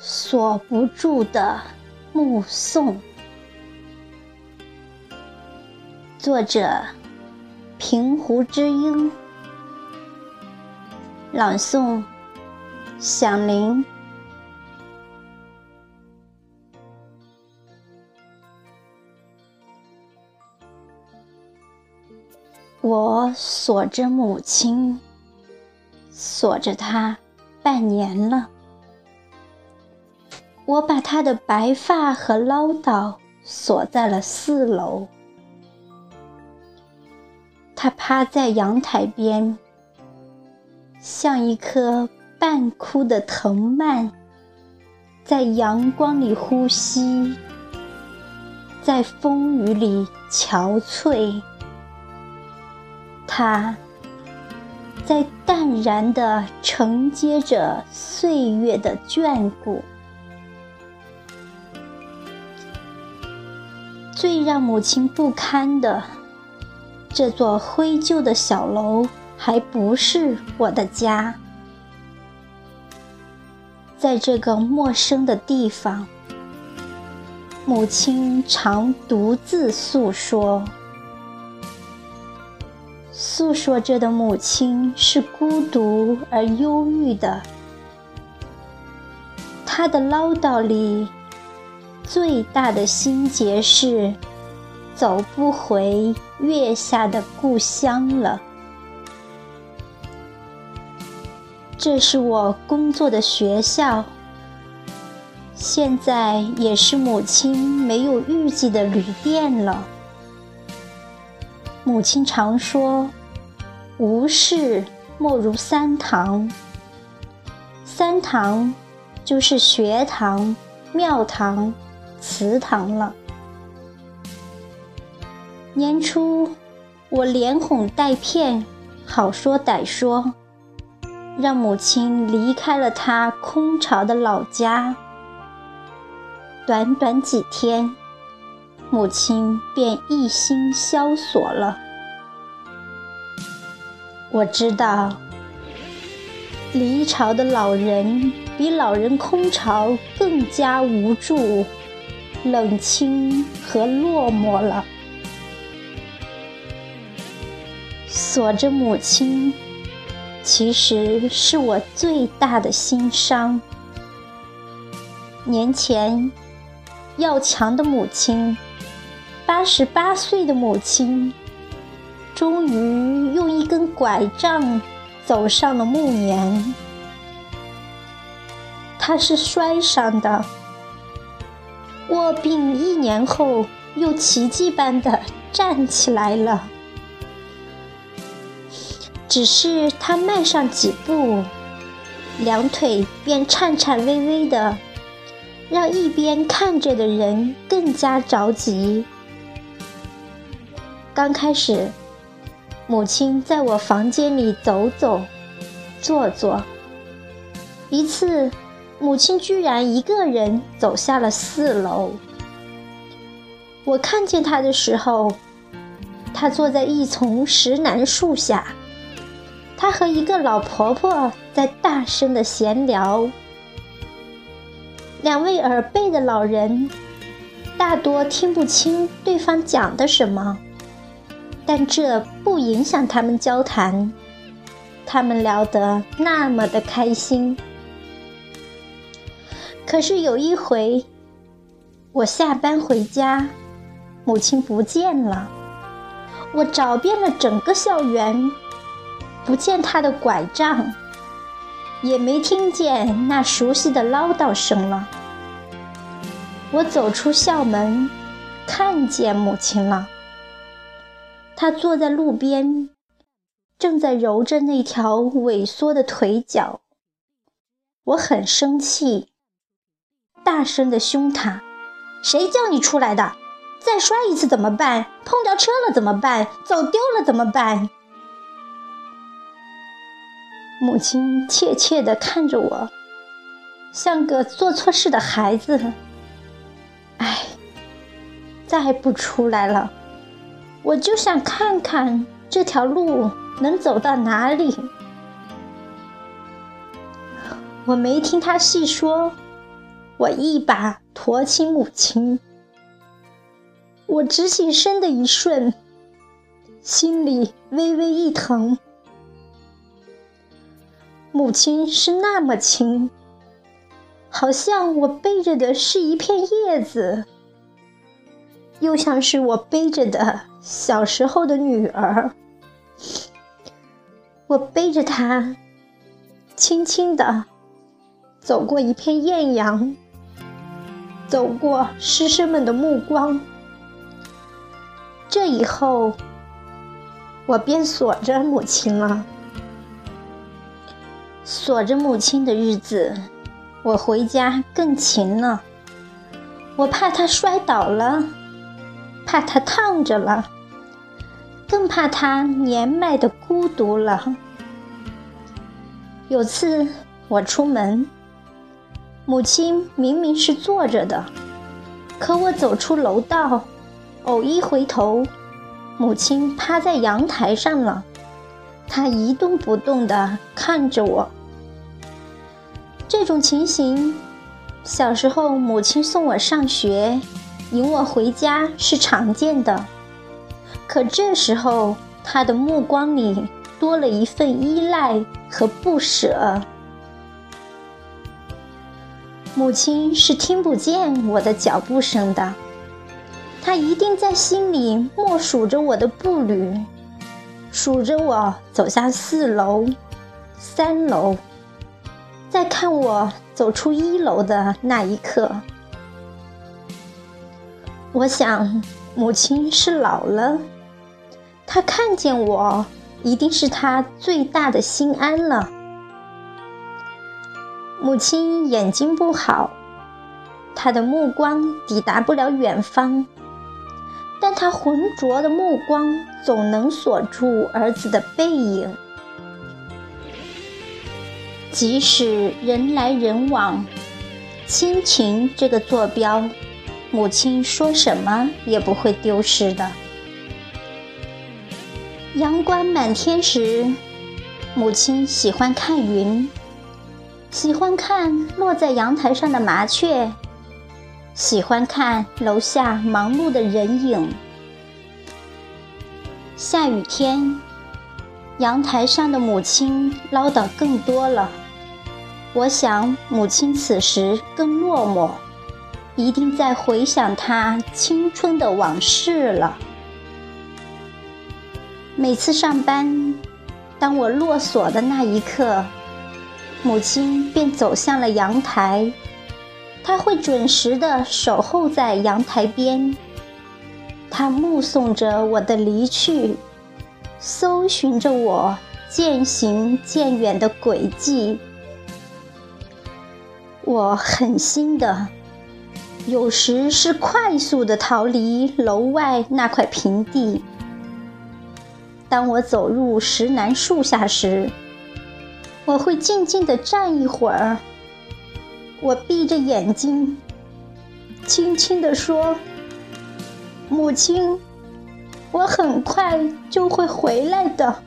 锁不住的目送。作者：平湖之音。朗诵：响铃。我锁着母亲，锁着她半年了。我把她的白发和唠叨锁在了四楼。她趴在阳台边，像一颗半枯的藤蔓，在阳光里呼吸，在风雨里憔悴。它在淡然地承接着岁月的眷顾。最让母亲不堪的，这座灰旧的小楼还不是我的家。在这个陌生的地方，母亲常独自诉说。诉说着的母亲是孤独而忧郁的，她的唠叨里最大的心结是走不回月下的故乡了。这是我工作的学校，现在也是母亲没有预计的旅店了。母亲常说：“无事莫如三堂。三堂就是学堂、庙堂、祠堂了。”年初，我连哄带骗，好说歹说，让母亲离开了她空巢的老家。短短几天。母亲便一心萧索了。我知道，离巢的老人比老人空巢更加无助、冷清和落寞了。锁着母亲，其实是我最大的心伤。年前，要强的母亲。八十八岁的母亲，终于用一根拐杖走上了暮年。她是摔伤的，卧病一年后又奇迹般的站起来了。只是他迈上几步，两腿便颤颤巍巍的，让一边看着的人更加着急。刚开始，母亲在我房间里走走、坐坐。一次，母亲居然一个人走下了四楼。我看见她的时候，她坐在一丛石楠树下，她和一个老婆婆在大声的闲聊。两位耳背的老人大多听不清对方讲的什么。但这不影响他们交谈，他们聊得那么的开心。可是有一回，我下班回家，母亲不见了。我找遍了整个校园，不见她的拐杖，也没听见那熟悉的唠叨声了。我走出校门，看见母亲了。他坐在路边，正在揉着那条萎缩的腿脚。我很生气，大声的凶他：“谁叫你出来的？再摔一次怎么办？碰着车了怎么办？走丢了怎么办？”母亲怯怯地看着我，像个做错事的孩子。唉，再不出来了。我就想看看这条路能走到哪里。我没听他细说，我一把驮起母亲。我直起身的一瞬，心里微微一疼。母亲是那么轻，好像我背着的是一片叶子，又像是我背着的小时候的女儿。我背着她，轻轻地走过一片艳阳，走过师生们的目光。这以后，我便锁着母亲了。锁着母亲的日子，我回家更勤了。我怕她摔倒了，怕她烫着了，更怕她年迈的孤独了。有次我出门，母亲明明是坐着的，可我走出楼道。偶一回头，母亲趴在阳台上了，她一动不动地看着我。这种情形，小时候母亲送我上学、迎我回家是常见的，可这时候她的目光里多了一份依赖和不舍。母亲是听不见我的脚步声的。她一定在心里默数着我的步履，数着我走下四楼、三楼，在看我走出一楼的那一刻。我想，母亲是老了，她看见我，一定是她最大的心安了。母亲眼睛不好，她的目光抵达不了远方。但她浑浊的目光总能锁住儿子的背影，即使人来人往，亲情这个坐标，母亲说什么也不会丢失的。阳光满天时，母亲喜欢看云，喜欢看落在阳台上的麻雀。喜欢看楼下忙碌的人影。下雨天，阳台上的母亲唠叨更多了。我想，母亲此时更落寞，一定在回想她青春的往事了。每次上班，当我落锁的那一刻，母亲便走向了阳台。他会准时的守候在阳台边，他目送着我的离去，搜寻着我渐行渐远的轨迹。我狠心的，有时是快速的逃离楼外那块平地。当我走入石楠树下时，我会静静地站一会儿。我闭着眼睛，轻轻地说：“母亲，我很快就会回来的。”